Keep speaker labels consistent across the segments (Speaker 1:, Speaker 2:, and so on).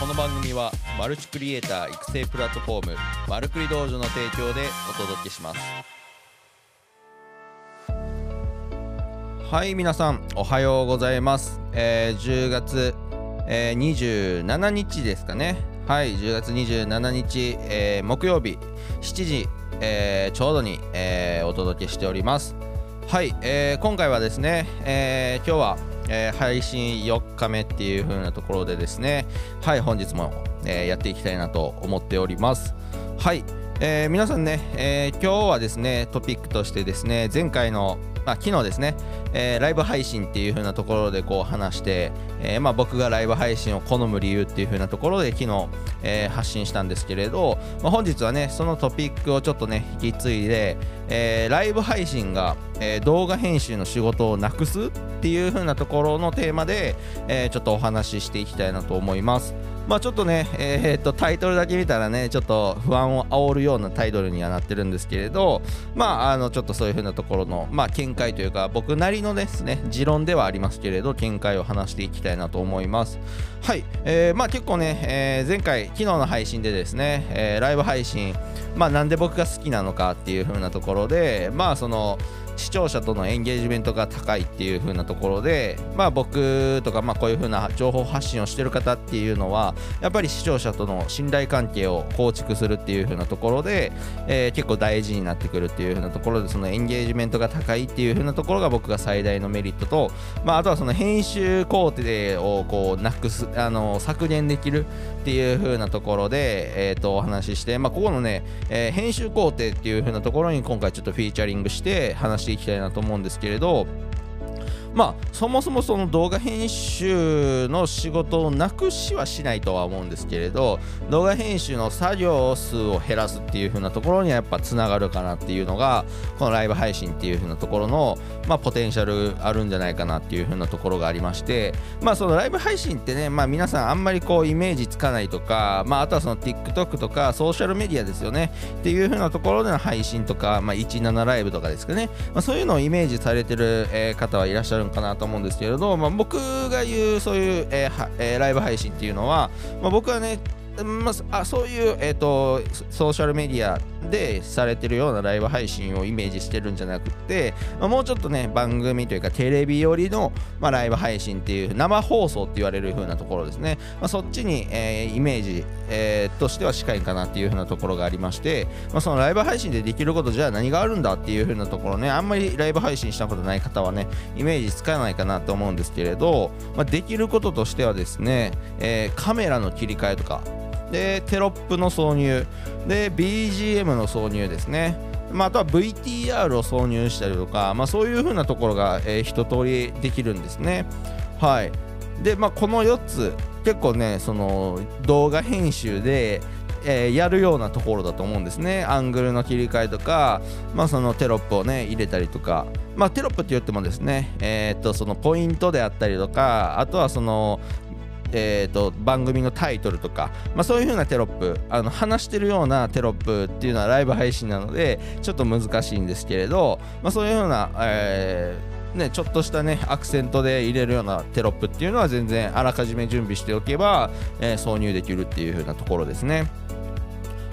Speaker 1: この番組はマルチクリエイター育成プラットフォームマルクリ道場の提供でお届けします。はい皆さんおはようございます、えー10月、えー27日ですかね。はい10月27日、えー木曜日7時、えーちょうどに、えーお届けしております。はい、えー今回はですね、えー今日は、えー配信4日目っていう風なところでですね。はい本日も、えーやっていきたいなと思っております。はい、えー皆さんね、えー今日はですねトピックとしてですね前回のまあ、昨日ですね、えーライブ配信っていう風なところでこう話して、えーまあ、僕がライブ配信を好む理由っていう風なところで昨日、えー発信したんですけれど、まあ、本日はねそのトピックをちょっとね引き継いで、えライブ配信が、え動画編集の仕事をなくすっていう風なところのテーマで、えちょっとお話ししていきたいなと思います。まあちょっとね、えーっとタイトルだけ見たらねちょっと不安を煽るようなタイトルにはなってるんですけれどまああのちょっとそういう風なところのまあ見解というか僕なりのですね持論ではありますけれど見解を話していきたいなと思います。はい、えーまあ結構ね、えー前回昨日の配信でですね、えーライブ配信まあなんで僕が好きなのかっていう風なところでまあその視聴者とのエンゲージメントが高いっていう風なところで、まあ、僕とか、まあ、こういう風な情報発信をしてる方っていうのはやっぱり視聴者との信頼関係を構築するっていう風なところで、えー結構大事になってくるっていう風なところでそのエンゲージメントが高いっていう風なところが僕が最大のメリットと、まあ、あとはその編集工程をこうなくすあの削減できるっていう風なところで、えー、とお話しして、まあ、ここのね、えー編集工程っていう風なところに今回ちょっとフィーチャリングして話していきたいなと思うんですけれどまあそもそもその動画編集の仕事をなくしはしないとは思うんですけれど動画編集の作業数を減らすっていう風なところにはやっぱつながるかなっていうのがこのライブ配信っていう風なところのまあポテンシャルあるんじゃないかなっていう風なところがありましてまあそのライブ配信ってねまあ皆さんあんまりこうイメージつかないとかまああとはその TikTok とかソーシャルメディアですよねっていう風なところでの配信とかまあ17ライブとかですかね。まあそういうのをイメージされてる、方はいらっしゃるんかなと思うんですけれど、まあ、僕が言うそういう、えーはえーライブ配信っていうのは、まあ、僕はねまあ、そういう、えー、とソーシャルメディアでされてるようなライブ配信をイメージしてるんじゃなくて、まあ、もうちょっとね番組というかテレビ寄りの、まあ、ライブ配信っていう生放送って言われる風なところですね、まあ、そっちに、えーイメージ、えーとしては近いかなっていう風なところがありまして、まあ、そのライブ配信でできることじゃあ何があるんだっていう風なところねあんまりライブ配信したことない方はねイメージつかないかなと思うんですけれど、まあ、できることとしてはですね、えーカメラの切り替えとかでテロップの挿入。で BGM の挿入ですね。まあ、あとは VTR を挿入したりとか、まあ、そういう風なところが、えー一通りできるんですね。はい。でまあこの4つ結構ねその動画編集でえーやるようなところだと思うんですね。アングルの切り替えとか、まあ、そのテロップをね入れたりとか、まあ、テロップって言ってもですね、えーっとそのポイントであったりとかあとはそのえー、と番組のタイトルとか、まあ、そういう風なテロップあの話してるようなテロップっていうのはライブ配信なのでちょっと難しいんですけれど、まあ、そういうような、えーね、ちょっとしたねアクセントで入れるようなテロップっていうのは全然あらかじめ準備しておけば、えー挿入できるっていう風なところですね。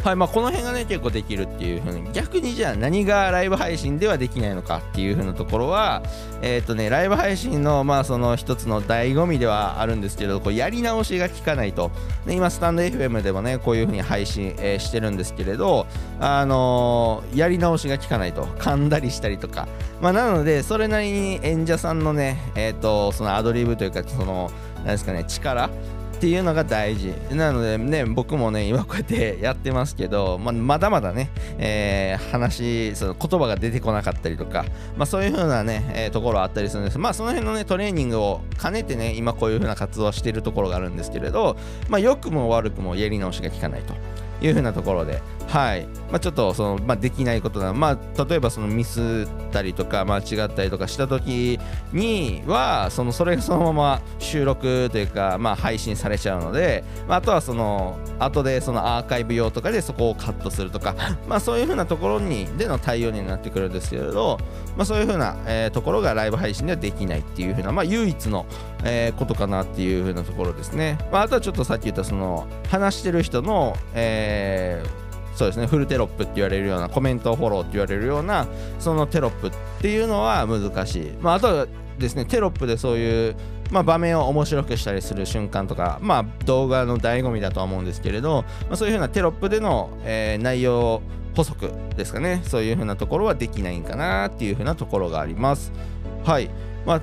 Speaker 1: はいまあ、この辺がね結構できるっていう風に逆にじゃあ何がライブ配信ではできないのかっていう風なところはえっ、とねライブ配信のまあその一つの醍醐味ではあるんですけどこうやり直しが効かないと、ね、今スタンド FM でもねこういう風に配信、えーしてるんですけれどあのーやり直しが効かないと。噛んだりしたりとか。まあなのでそれなりに演者さんのねえっ、とそのアドリブというかそのなんですかね力っていうのが大事。なのでね僕もね今こうやって やってますけど、まあ、まだまだね、えー話その言葉が出てこなかったりとか、まあ、そういう風なね、えーところあったりするんです。まあその辺のねトレーニングを兼ねてね今こういう風な活動をしているところがあるんですけれどまあ良くも悪くもやり直しが効かないと。いうふうなところで。はい。まあ、ちょっとその、まあ、できないことなまあ、例えばそのミスったりとか間違ったりとかした時にはそのそれがそのまま収録というか、まあ、配信されちゃうので、まあ、あとはその後でそのアーカイブ用とかでそこをカットするとか、まあ、そういうふうなところにでの対応になってくるんですけれど、まあ、そういうふうな、えー、ところがライブ配信ではできないっていうふうな、まあ、唯一の、えー、ことかなっていうふうなところですね、まあ、あとはちょっとさっき言ったその話してる人の、えーそうですね。フルテロップって言われるようなコメントフォローって言われるようなそのテロップっていうのは難しい、まあ、あとはですねテロップでそういうまあ、場面を面白くしたりする瞬間とか、まあ、動画の醍醐味だとは思うんですけれど、まあ、そういうふうなテロップでの、えー、内容補足ですかね。そういうふうなところはできないんかなっていうふうなところがあります。はい。まあ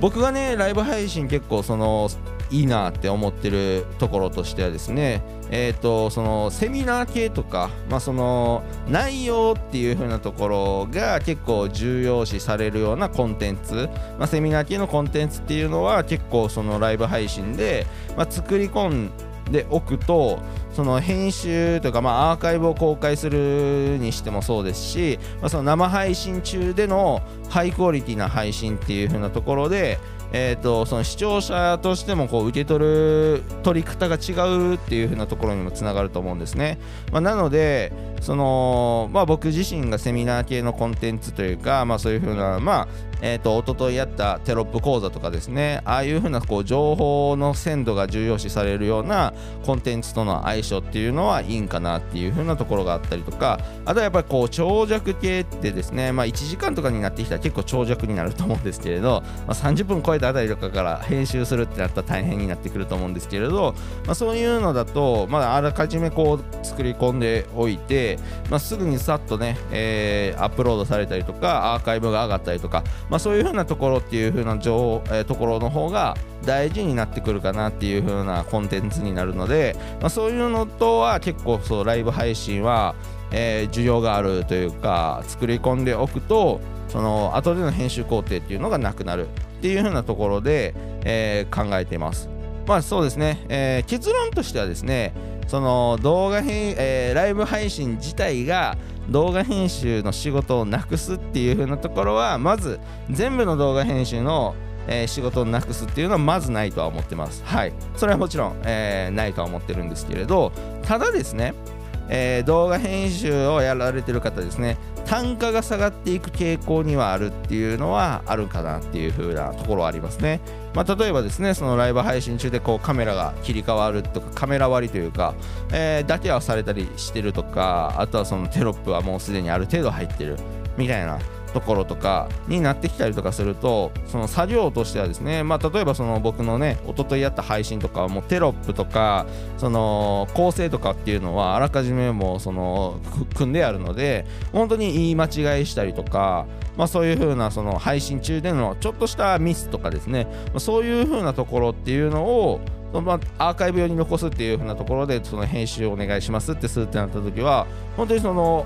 Speaker 1: 僕がねライブ配信結構そのいいなって思ってるところとしてはですねえ、ー、とそのセミナー系とかまあその内容っていう風なところが結構重要視されるようなコンテンツまあセミナー系のコンテンツっていうのは結構そのライブ配信でまあ作り込んでおくとその編集とか、まあ、アーカイブを公開するにしてもそうですし、まあ、その生配信中でのハイクオリティな配信っていう風なところでえーと、その視聴者としてもこう受け取る取り方が違うっていう風なところにもつながると思うんですね。まあ、なのでその、まあ、僕自身がセミナー系のコンテンツというか、まあ、そういう風な、まあえーと、と一昨日やったテロップ講座とかですねああいう風なこう情報の鮮度が重要視されるようなコンテンツとの相性っていうのはいいんかなっていう風なところがあったりとかあとはやっぱりこう長尺系ってですね、まあ、1時間とかになってきたら結構長尺になると思うんですけれど、まあ、30分超えたあたりとかから編集するってなったら大変になってくると思うんですけれど、まあ、そういうのだと、まあ、あらかじめこう作り込んでおいて、まあ、すぐにさっとね、えー、アップロードされたりとかアーカイブが上がったりとか、まあ、そういう風なところっていう風な情、えー、ところの方が大事になってくるかなっていう風なコンテンツになるので、まあ、そういうのとは結構そうライブ配信は、えー、需要があるというか作り込んでおくとその後での編集工程っていうのがなくなるっていう風なところで、えー、考えています。まあそうですね、えー、結論としてはですねその動画編、えー、ライブ配信自体が動画編集の仕事をなくすっていう風なところはまず全部の動画編集のえー、仕事をなくすっていうのはまずないとは思ってます。はい。それはもちろん、えー、ないとは思ってるんですけれど、ただですね、えー、動画編集をやられてる方ですね単価が下がっていく傾向にはあるっていうのはあるかなっていう風なところはありますね。まあ、例えばですねそのライブ配信中でこうカメラが切り替わるとかカメラ割りというか、えー、だけはされたりしてるとかあとはそのテロップはもうすでにある程度入ってるみたいなところとかになってきたりとかするとその作業としてはですね、まあ、例えばその僕のね一昨日やった配信とかもうテロップとかその構成とかっていうのはあらかじめもうその組んであるので本当に言い間違いしたりとかまあ、そういう風なそな配信中でのちょっとしたミスとかですね、そういう風なところっていうのをまあ、アーカイブ用に残すっていう風なところでその編集をお願いしますってするってなった時は本当にその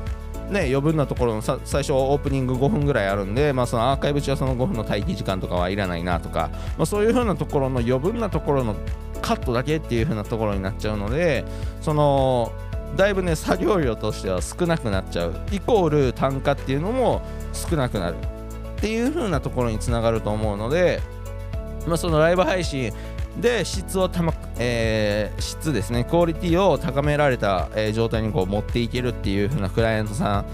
Speaker 1: ね、余分なところの最初オープニング5分ぐらいあるんで、まあ、そのアーカイブ中はその5分の待機時間とかはいらないなとか、まあ、そういう風なところの余分なところのカットだけっていう風なところになっちゃうのでそのだいぶね作業量としては少なくなっちゃう。イコール単価っていうのも少なくなるっていう風なところにつながると思うので、まあ、そのライブ配信で質をたま、えー、質ですねクオリティを高められた、えー、状態にこう持っていけるっていう風なクライアントさん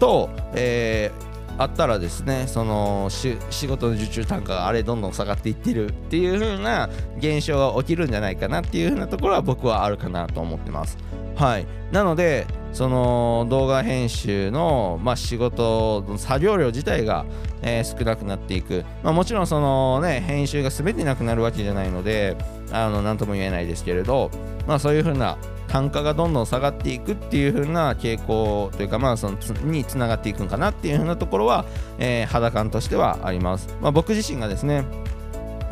Speaker 1: と、えー、あったらですねその仕事の受注単価があれどんどん下がっていってるっていう風な現象が起きるんじゃないかなっていう風なところは僕はあるかなと思ってます。はい。なのでその動画編集の、まあ、仕事の作業量自体が、えー、少なくなっていく、まあ、もちろんそのね編集が全てなくなるわけじゃないのであの何とも言えないですけれど、まあ、そういうふうな単価がどんどん下がっていくっていう風な傾向というかまあそのにつながっていくんかなっていう風なところは、えー、肌感としてはあります、まあ、僕自身がですね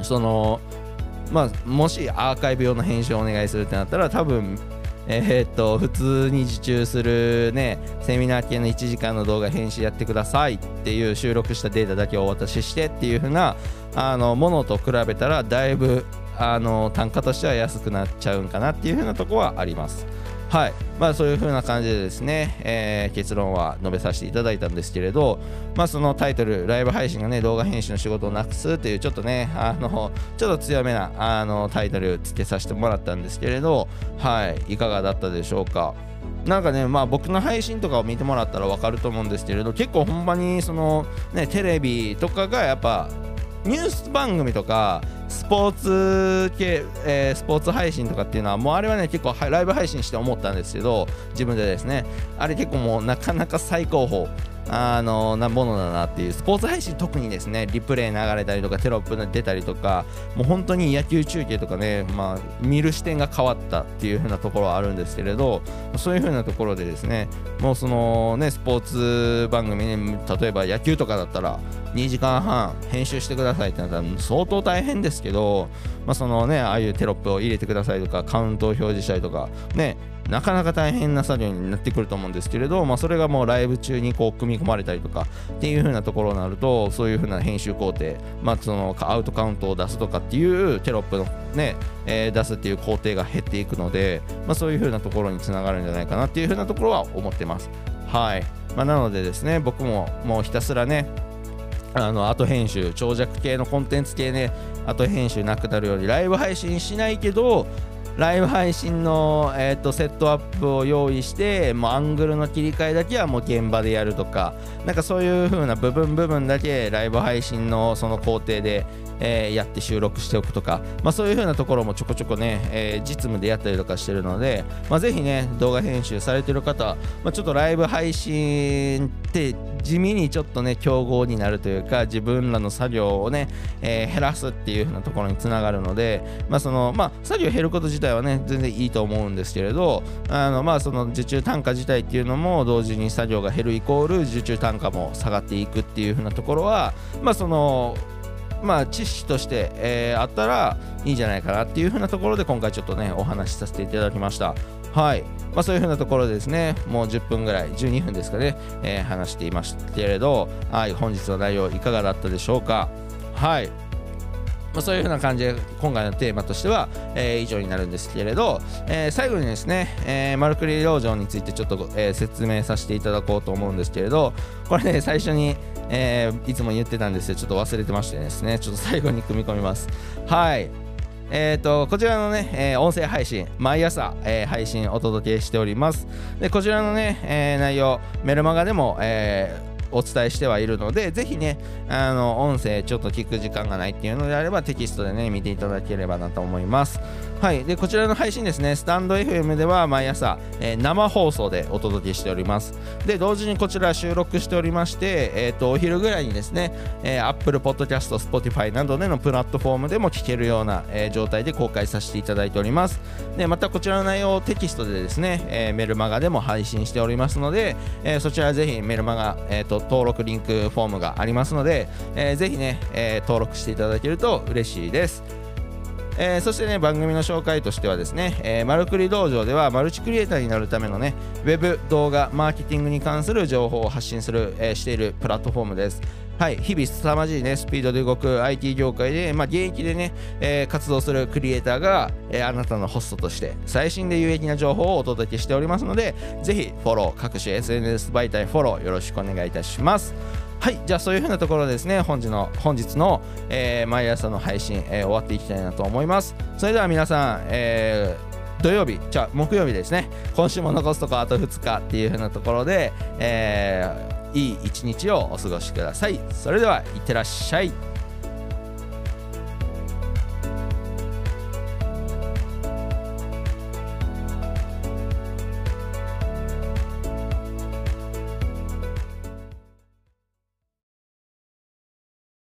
Speaker 1: そのまあもしアーカイブ用の編集をお願いするってなったら多分えー、っと普通に受注するねセミナー系の1時間の動画編集やってくださいっていう収録したデータだけをお渡ししてっていう風なあのものと比べたらだいぶあの単価としては安くなっちゃうんかなっていう風なとこはあります。はい。まあそういう風な感じでですね、えー、結論は述べさせていただいたんですけれどまあそのタイトルライブ配信がね動画編集の仕事をなくすというちょっとねあのちょっと強めなあのタイトルつけさせてもらったんですけれどはい。いかがだったでしょうか。なんかね、まあ僕の配信とかを見てもらったら分かると思うんですけれど、結構ほんまにそのね、テレビとかがやっぱニュース番組とかスポーツ系、えー、スポーツ配信とかっていうのはもうあれはね結構ライブ配信して思ったんですけど自分でですね。あれ結構もうなかなか最高峰。あのなものだなっていうスポーツ配信特にですねリプレイ流れたりとかテロップが出たりとかもう本当に野球中継とかね、まあ、見る視点が変わったっていう風なところはあるんですけれどそういう風なところでですねもうそのねスポーツ番組に例えば野球とかだったら2時間半編集してくださいってなったら相当大変ですけど、まあ、そのねああいうテロップを入れてくださいとかカウントを表示したりとかねなかなか大変な作業になってくると思うんですけれど、まあ、それがもうライブ中にこう組み込まれたりとかっていう風なところになるとそういう風な編集工程、まあ、そのアウトカウントを出すとかっていうテロップのね、えー、出すっていう工程が減っていくので、まあ、そういう風なところにつながるんじゃないかなっていう風なところは思ってます。はい、まあ、なのでですね僕ももうひたすらねあの後編集長尺系のコンテンツ系ね後編集なくなるようにライブ配信しないけどライブ配信の、えーと、セットアップを用意してもうアングルの切り替えだけはもう現場でやるとかなんかそういう風な部分部分だけライブ配信のその工程でえー、やって収録しておくとか、まあ、そういう風なところもちょこちょこね、えー、実務でやったりとかしてるので、まあ、ぜひね動画編集されてる方、まあ、ちょっとライブ配信って地味にちょっとね競合になるというか自分らの作業をね、えー、減らすっていう風なところにつながるので、まあそのまあ、作業減ること自体はね全然いいと思うんですけれどあの、まあ、その受注単価自体っていうのも同時に作業が減るイコール受注単価も下がっていくっていう風なところはまあそのまあ、知識として、えー、あったらいいんじゃないかなっていう風なところで今回ちょっとねお話しさせていただきました。はい。まあ、そういう風なところでですねもう10分ぐらい12分ですかね、えー、話していましたけれどはい。本日の内容いかがだったでしょうか。はい。まあ、そういう風な感じで今回のテーマとしては、えー、以上になるんですけれど、えー、最後にですね、えー、マルクリ道場についてちょっと、えー、説明させていただこうと思うんですけれどこれね最初にえー、いつも言ってたんですよちょっと忘れてましてですねちょっと最後に組み込みますはいえーと、こちらのね、えー、音声配信、毎朝、えー、配信お届けしております。で、こちらのね、えー、内容、メルマガでも、えお伝えしてはいるので、ぜひね、あの、音声ちょっと聞く時間がないっていうのであれば、テキストでね、見ていただければなと思います。はい。で、こちらの配信ですね、スタンド FM では毎朝、えー、生放送でお届けしております。で、同時にこちら収録しておりまして、え、ー、と、お昼ぐらいにですね、えー、Apple Podcast、Spotify などでのプラットフォームでも聞けるような、えー、状態で公開させていただいております。で、またこちらの内容をテキストでですね、え、メルマガでも配信しておりますので、え、そちらぜひメルマガ、え、ー、と、登録リンクフォームがありますので、えー、ぜひね、え、登録していただけると嬉しいです。えー、そしてね番組の紹介としてはですね、えー、マルクリ道場ではマルチクリエイターになるためのねウェブ動画マーケティングに関する情報を発信する、えー、しているプラットフォームですはい、日々凄まじいね、スピードで動く IT 業界で、まあ、現役でね、えー、活動するクリエイターが、えー、あなたのホストとして最新で有益な情報をお届けしておりますので、ぜひフォロー、各種 SNS 媒体フォローよろしくお願いいたします。はい、じゃあそういう風なところですね、本日の本日の、えー、毎朝の配信、えー、終わっていきたいなと思います。それでは皆さん、えー、土曜日、じゃあ木曜日ですね、今週も残すとこあと2日っていう風なところで、えーいい一日をお過ごしください。それでは、いってらっしゃい。